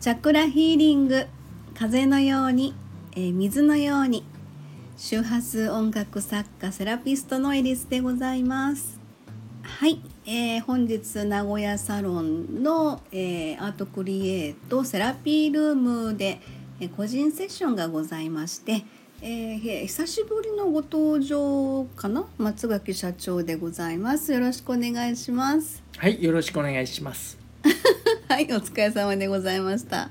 チャクラヒーリング風のように、えー水のように周波数音楽作家セラピストのエリスでございます。はい、えー本日名古屋サロンの、えーアートクリエイトセラピールームで、えー個人セッションがございまして、えー久しぶりのご登場かな？松垣社長でございます。よろしくお願いします。はい、よろしくお願いします。はい、お疲れ様でございました。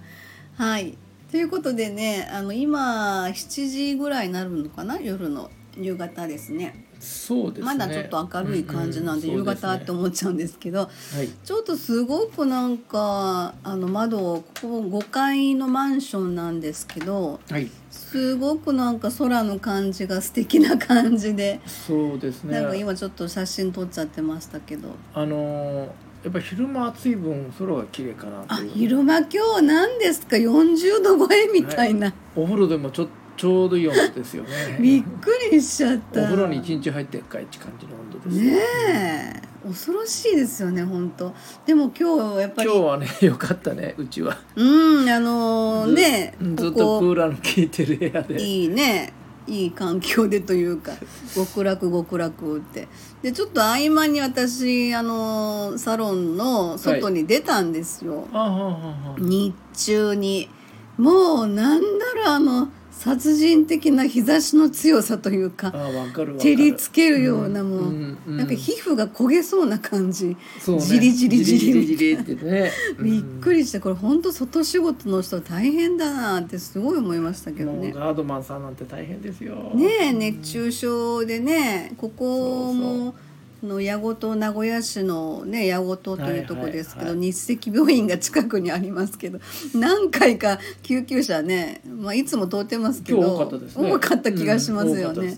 はい、ということでね、あの今7時ぐらいになるのかな、夜の夕方ですね。そうですね。まだちょっと明るい感じなんで、夕方って思っちゃうんですけど、う。はい。ちょっとすごくなんかあの窓ここ5階のマンションなんですけど、はい。すごくなんか空の感じが素敵な感じで、そうですね。なんか今ちょっと写真撮っちゃってましたけど。あのーやっぱり昼間暑い分空が綺麗かなあ。昼間今日何ですか？40度超えみたいな、お風呂でもちょちょうどいい温度ですよね。びっくりしちゃったお風呂に一日入って帰って感じの温度です。ねえ恐ろしいですよね本当でも今日やっぱり今日はね 良かったねうちは。うんあのずねずっことこクーラーの効いてる部屋で。いいねいい環境でというか 極楽極楽って。でちょっと合間に私あのサロンの外に出たんですよ、あははは。日中に。もうなんだろうあの殺人的な日差しの強さというか。照りつけるようなもう、うんうんなんか皮膚が焦げそうな感じ、そうねじりじりじりじりってね。びっくりしてこれ本当外仕事の人大変だなってすごい思いましたけどね。もうガードマンさんなんて大変ですよ。ねえ熱中症でねここそうもの矢事名古屋市のね矢事というとこですけど、はいはい日赤病院が近くにありますけど何回か救急車ね、まあ、いつも通ってますけど今日多かったですね。多かった気がしますよね。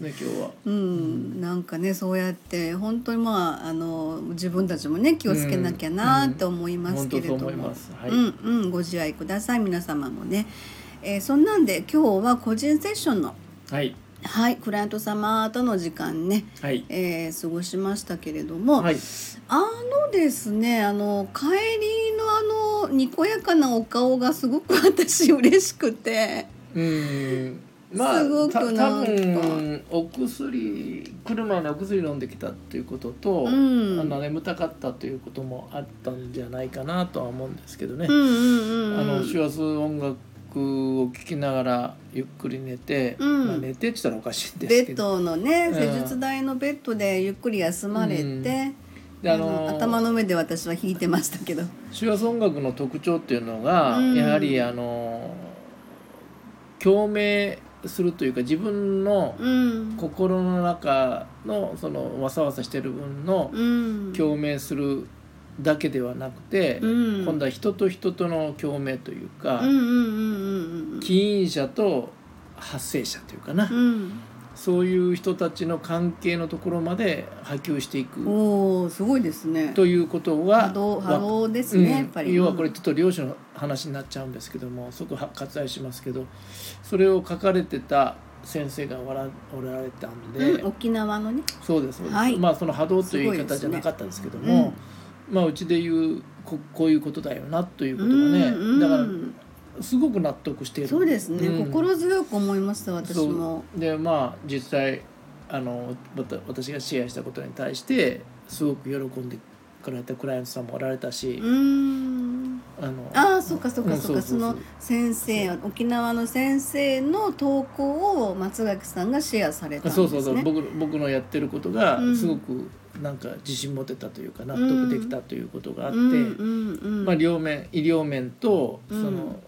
うんなんかねそうやって本当にまああの自分たちもね気をつけなきゃなって思いますけれども、うんうん。ご自愛ください。皆様もね、えーそんなんで今日は個人セッションのはいはいクライアント様との時間ね、はいえー過ごしましたけれども、はい。あのですねあの帰りのあのにこやかなお顔がすごく私嬉しくて。うん。まあすごくたなんかお薬来る前にお薬飲んできたっていうことと、うんあの眠たかったということもあったんじゃないかなとは思うんですけどね。あの音楽を聴きながらゆっくり寝て、うん。まあ、寝てって言ったらおかしいんでベッすけど。ドのねうん。施術台のベッドでゆっくり休まれて、うん。でああのの頭の上で私は弾いてましたけど。周波数音楽の特徴っていうのが、うん。やはりあの共鳴するというか自分のうん。心の中のそのわさわさしてる分のうん。共鳴するだけではなくて、うん。今度は人と人との共鳴というか、起因者と発生者というかな、うん。そういう人たちの関係のところまで波及していく。おおすごいですね。ということは波動波わ動ですね、うん。やっぱり。要はこれちょっと漁師の話になっちゃうんですけどもそこは割愛しますけどそれを書かれてた先生がおらおられたんで、うん、沖縄のね。そうですそうです、はい。まあその波動という言い方じゃなかったんですけども、まあうちで言うここういうことだよなということがね、うんうん。だからすごく納得している。そうですね、うん。心強く思いました私も。でまあ実際あのまた私がシェアしたことに対してすごく喜んでくれたクライアントさんもおられたしう、ん。あのああそっかそっかそっか。うんその先生沖縄の先生の投稿を松垣さんがシェアされたんですね。そうそうそう。僕僕のやってることがうん。すごくなんか自信持てたというか納得できたということがあって、まあ、両面医療面とうん。その、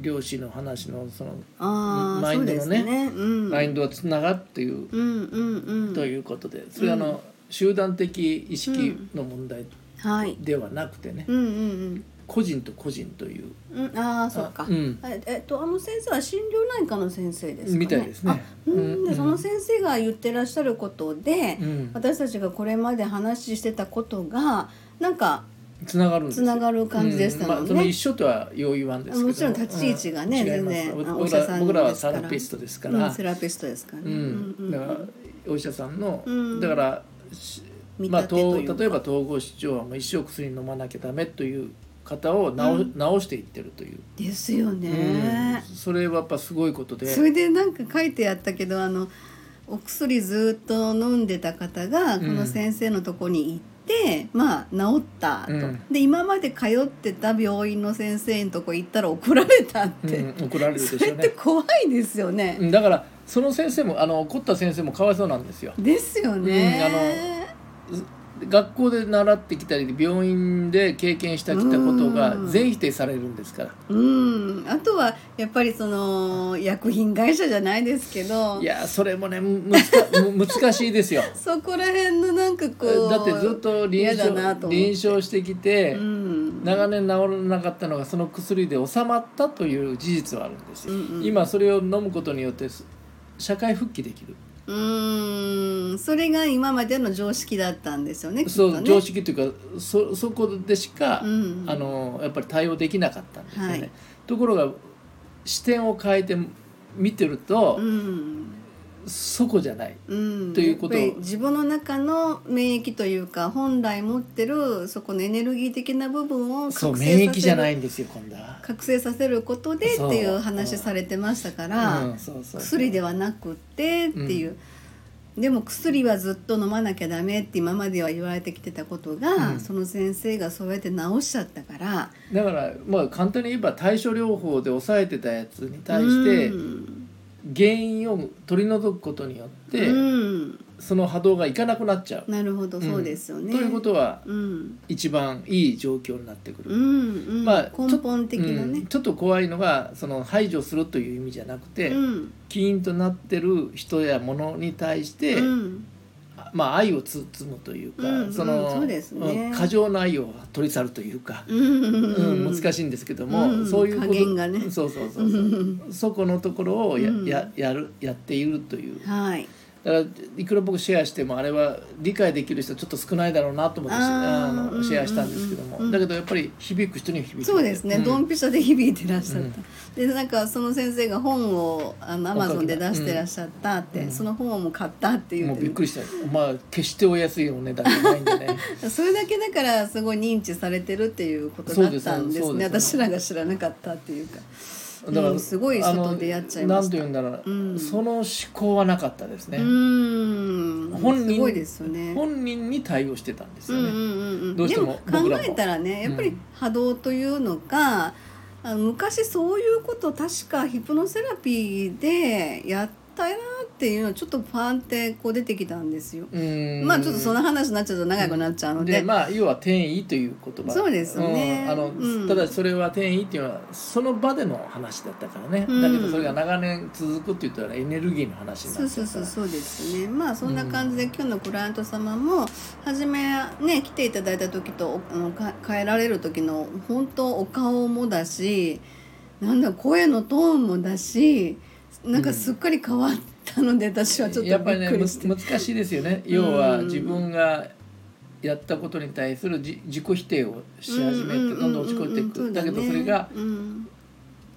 漁師の話のそのマインドのねね。うん。マインドがつながっていう、ということでそれはあの、集団的意識の問題はい。ではなくてね、うんうん個人と個人という。うんうんああそっか。あうん。ええっとあの先生は心療内科の先生ですかね。みたいですね。あうんうん。でその先生が言ってらっしゃることで、うん。私たちがこれまで話してたことがなんかつながるつながる感じでしたもんね。うん。まあ、その一緒とはよう言わんですけども。ちろん立ち位置がねうん。全然僕らお医者さん僕らはセラピストですかうんら、セラピストですから。ね、うんだからお医者さんの、うん。だからまあ、例えば統合失調はもう一生薬飲まなきゃダメという方を治,、うん。治していってるという、ですよね、うん。それはやっぱすごいことで。それでなんか書いてあったけどあのお薬ずっと飲んでた方がこの先生のとこに行って、まあ治ったと、うん。で今まで通ってた病院の先生のとこ行ったら怒られたって、うん、怒られるでそれっしょうね。て怖いですよね、うんだからその先生もあの怒った先生もかわいそうなんですよ。ですよね、学校で習ってきたり病院で経験してきたことがうん。全否定されるんですから。うん、あとはやっぱりその薬品会社じゃないですけど。いやそれもねむむつか む難しいですよ。そこら辺のなんかこうだってずっと臨嫌だな床臨床してきて、うん。長年治らなかったのがその薬で収まったという事実はあるんですよ、うんうん。今それを飲むことによって社会復帰できる。うーんそれが今までの常識だったんですよねそう常識というかそそこでしか、うん。あのやっぱり対応できなかったんですよね、はい。ところが視点を変えて見てると、うんそこじゃないうん、ということ。自分の中の免疫というか本来持ってるそこのエネルギー的な部分をそう免疫じゃさせるないんですよ今度は、覚醒させることでっていう話されてましたから、薬ではなくってっていう、でも薬はずっと飲まなきゃダメって今までは言われてきてたことが、うん。その先生がそうやって治しちゃったから。だからまあ簡単に言えば対処療法で抑えてたやつに対してうん原因を取り除くことによって、うんその波動がいかなくなっちゃう。なるほどそうですよね。ということはうん一番いい状況になってくる。まあ根本的なうんね。ちょっと怖いのがその排除するという意味じゃなくて、うん起因となってる人や物に対して、うんまあ愛を包むというか、うんその、うんね。うん過剰な愛を取り去るというか、うん難しいんですけども、うんそういうこと加減がね。そうそうそうそう、そこのところをや,、うん。ややるやっているという。はい。だからいくら僕シェアしてもあれは理解できる人ちょっと少ないだろうなと思ってあのうんシェアしたんですけども、うんうんだけどやっぱり響く人には響いて。そうですね、ん。ドンピシャで響いてらっしゃった、でなんかその先生が本をあのアマゾンで出してらっしゃったって、うん。その本をも買ったって言もって。るうびっくりした。まあ決してお安いお値段じゃないんでね。それだけだからすごい認知されてるっていうことだったんですね。です。私らが知らなかったっていうかだから、うんすごい外でやっちゃいましなんて言うんだろう、うん。その思考はなかったですね、本人すごいですよね。本人に対応してたんですよね、うんうんうんうん。どうしてもでも考えたらねやっぱりうん。波動というのが、あの昔そういうこと確かヒプノセラピーでやったなっていうのちょっとパンってこう出てきたんですよ。うん。まあちょっとその話になっちゃうと長くなっちゃうので、でまあ要は転移という言葉。そうですよね。うん。あのうん。ただそれは転移っていうのはその場での話だったからね、うん。だけどそれが長年続くって言ったらエネルギーの話にそうそうなっちゃうから。そうそうですね。まあそんな感じで、今日のクライアント様も初めね来ていただいた時とあのか帰られる時の本当お顔もだしなんだ声のトーンもだしなんかすっかり変わったので、私はちょっとやっぱりね難しいですよね。要は自分がやったことに対するじ自己否定をし始めてどんどん落ち込んでいく。だけどそれがうん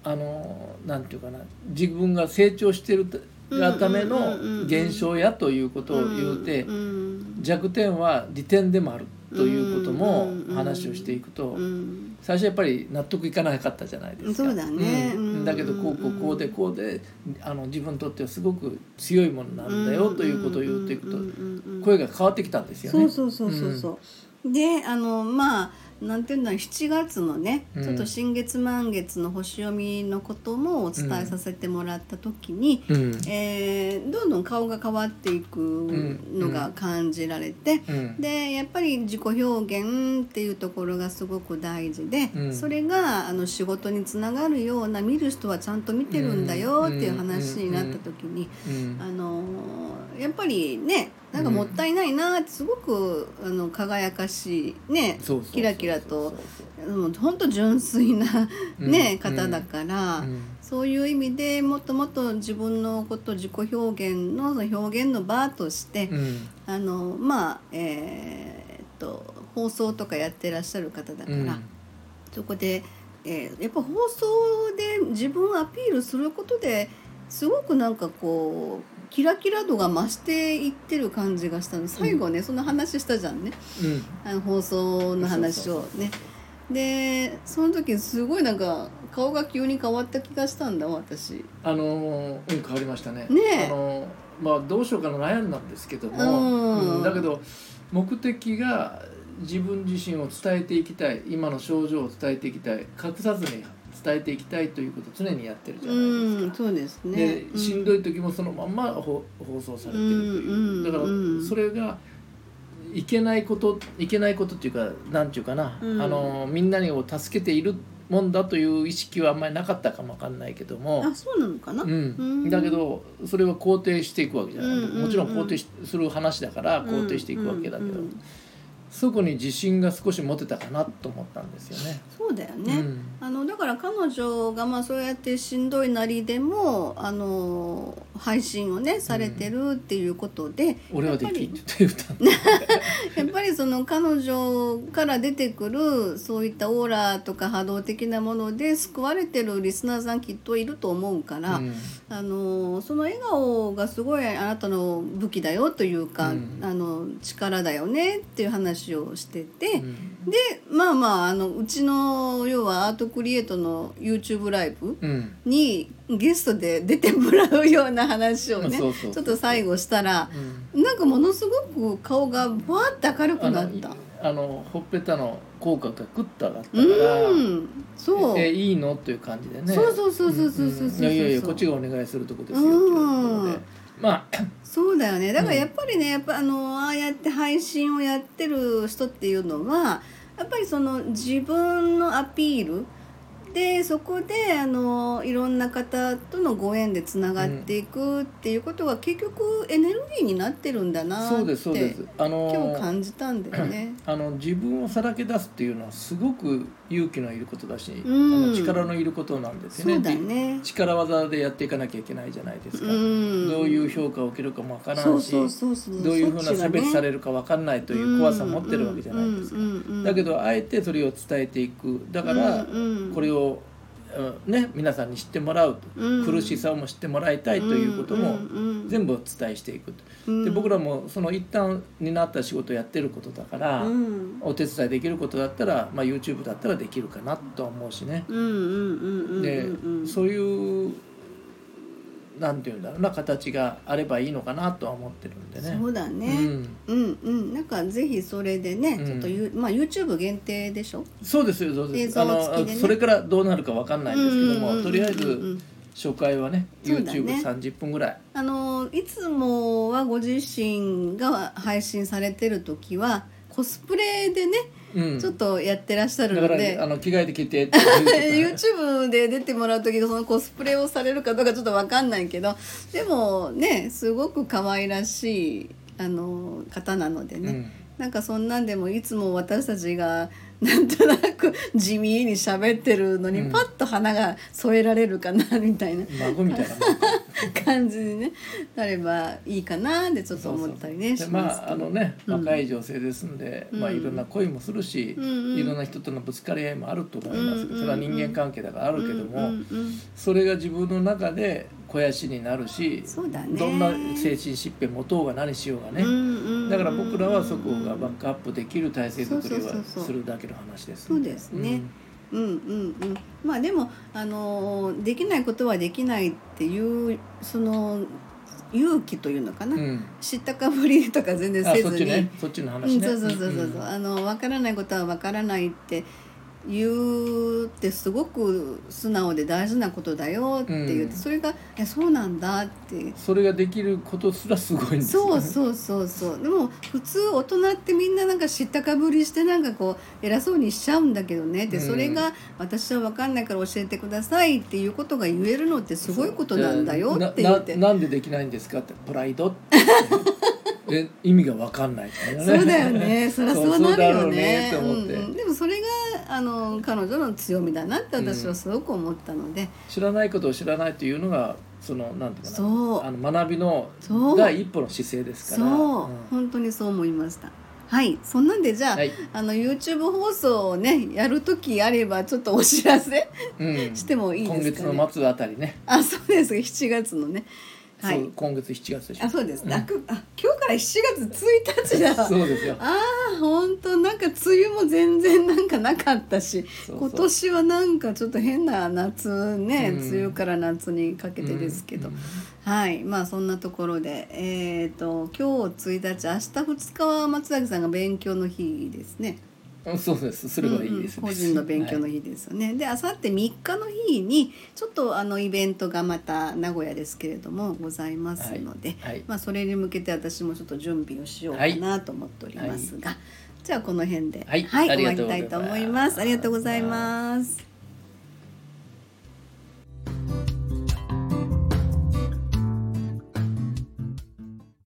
あのなんていうかな。自分が成長してるがための現象やということを言うてうん弱点は利点でもあるということもうん。話をしていくとうん最初やっぱり納得いかなかったじゃないですか。そうだね。うん。うん。だけどこうこうこうでこうであの自分にとってはすごく強いものなんだよということを言っていくと。声が変わってきたんですよね。そうそうそうそうそう、であのまあなんていうんだろう7月のね、うん。ちょっと新月満月の星読みのこともお伝えさせてもらった時に、うん。えーどんどん顔が変わっていくのが感じられて、うん。でやっぱり自己表現っていうところがすごく大事で、うん。それがあの仕事につながるような見る人はちゃんと見てるんだよっていう話になった時に、うん。あのやっぱりねなんかもったいないなってすごくあの輝かしいねキラキラと本当純粋なね、うん。方だから、うん。そういう意味でもっともっと自分のこと自己表現の表現の場として、うん。あのまあえーっと放送とかやってらっしゃる方だから、うん。そこで、えーやっぱ放送で自分をアピールすることですごくなんかこうキラキラ度が増していってる感じがしたの。最後ね、その話したじゃんね。うん。あの放送の話をね。でその時すごいなんか顔が急に変わった気がしたんだ私。あのーうん変わりましたね。ねえ。あのーまあどうしようかな悩んだんですけども、うん。うんだけど目的が自分自身を伝えていきたい。今の症状を伝えていきたい。隠さずに伝えていきたいということを常にやってるじゃうないですか。んそうですね。でうん。しんどい時もそのまんま放放送されてるという、うんだからうんそれがいけないこといけないことっていうかなんていうかな、うん。あのみんなを助けているもんだという意識はあんまりなかったかもわかんないけども、あそうなのかな、うん。うん。だけどそれは肯定していくわけじゃない、もちろん肯定しする話だから肯定していくわけだけど、そこに自信が少し持てたかなと思ったんですよね。そうだよね、うん。あのだから彼女がまあそうやってしんどいなりでもあの配信をねされてるっていうことで、俺はできんって言ったん やっぱりその彼女から出てくるそういったオーラとか波動的なもので救われてるリスナーさんきっといると思うから、うん。あのその笑顔がすごいあなたの武器だよというか、うんあの力だよねっていう話をしてて、うん。でまあまああのうちの要はアートクリエイトの YouTube ライブうん。にゲストで出てもらうような話をねそうそうちょっと最後したらうん。なんかものすごく顔がバーって明るくなった。あのほっぺたの口角がグッと上がったうから、ん、そう。えいいの？という感じでね。そうそうそうそうそうそうそうんんいやいやこっちがお願いするとこですようところでまあそうだよね。だからやっぱりねやっぱあのああやって配信をやってる人っていうのはやっぱりその自分のアピールでそこであのいろんな方とのご縁でつながっていくっていうことが結局エネルギーになってるんだなってそうですそうです。あの今日感じたんだよね。あの自分をさらけ出すっていうのはすごく勇気のいることだし、うん。あの力のいることなんですよね。ね。力技でやっていかなきゃいけないじゃないですか、うん。どういう評価を受けるかもわからんそうそうそうどういうふうな差別されるるかわかんないという怖さを持ってるわけじゃないですか、だけどどあえてそれを伝えていく。だからこれを、うんね、皆さんに知ってもらうと、うん。苦しさをも知ってもらいたいということも全部お伝えしていくと、で僕らもその一旦になった仕事をやってることだから、うん。お手伝いできることだったら、まあ、YouTube だったらできるかなとは思うしね、うんうんうんうんでうん。そういうなんていうんだろうな形があればいいのかなとは思ってるんでね。そうだね、うん、うんなんかぜひそれでね、うん。ちょっとゆまあ YouTube 限定でしょ？そうですよそうです。映像付きでね。それからどうなるかわかんないんですけども、うんうんうんうん。とりあえず初回はねそうだね。YouTube30 分ぐらい。あのいつもはご自身が配信されてる時はコスプレでね、うん、ちょっとやってらっしゃるだから、のであの着替えてきてって YouTube で出てもらう時のそのコスプレをされるかどうかちょっと分かんないけどでもねすごく可愛らしいあの方なのでね、うん。なんかそんなんでもいつも私たちがなんとなく地味に喋ってるのにうん。パッと花が添えられるかなみたいな。孫みたいな 感じにねなればいいかなってちょっと思ったりねでしますまああのね若い女性ですんで、うん。まあいろんな恋もするし、うんうん。いろんな人とのぶつかり合いもあると思いますけど、それは人間関係だからあるけども、それが自分の中で肥やしになるし、そうだね。どんな精神疾病持とうが何しようがね、だから僕らはそこがバックアップできる体制作りはするだけの話です、そうですね、うんうんうんまあでもあのできないことはできないっていうその勇気というのかな、うん。うん知ったかぶりとか全然あせずに、そっちね。そっちのうん、話ね、そうそうそうそうそう、ん。あの分からないことは分からないって言うってすごく素直で大事なことだよって言って、うん。それが「えそうなんだ」って。それができることすらすごいんですよね。そうそうそうそう。でも普通大人ってみんななんか知ったかぶりしてなんかこう偉そうにしちゃうんだけどね。でうん。それが私は分かんないから教えてくださいっていうことが言えるのってすごいことなんだよって言って。なななんでできないんですかって。プライドって。え意味が分かんない。からねそうだよね。そりゃそうなるよね。ねうん。でもそれがあの彼女の強みだなって私はすごく思ったので、知らないことを知らないというのがそのなんていうかそう。なあの学びの第一歩の姿勢ですから。そう、ん。本当にそう思いました。はい。そんなんでじゃあ,、はい。あの YouTube 放送をねやる時あればちょっとお知らせうん。してもいいですかね。今月の末あたりね、あそうです。7月のねはい。今月7月でしょ。あそうです、ん。あ今日から7月1日だ。そうですよ。ああ本当。なんか梅雨も全然なんかなかったし今年はなんかちょっと変な夏ね、うん。梅雨から夏にかけてですけど、うん。はい。まあそんなところでえっ、と今日1日明日2日は松崎さんが勉強の日ですね。うんそうです。それはいいですね、うんうん。個人の勉強の日ですよね。であさって3日の日にちょっとあのイベントがまた名古屋ですけれどもございますので、はい。はい。まあ、それに向けて私もちょっと準備をしようかなと思っておりますが、じゃあこの辺で、はい。終わりたいと思います。ありがとうございます。